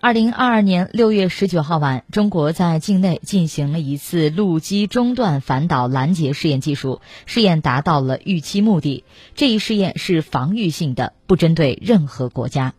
二零二二年六月十九号晚中国在境内进行了一次陆基中段反导拦截试验技术试验达到了预期目的。这一试验是防御性的不针对任何国家。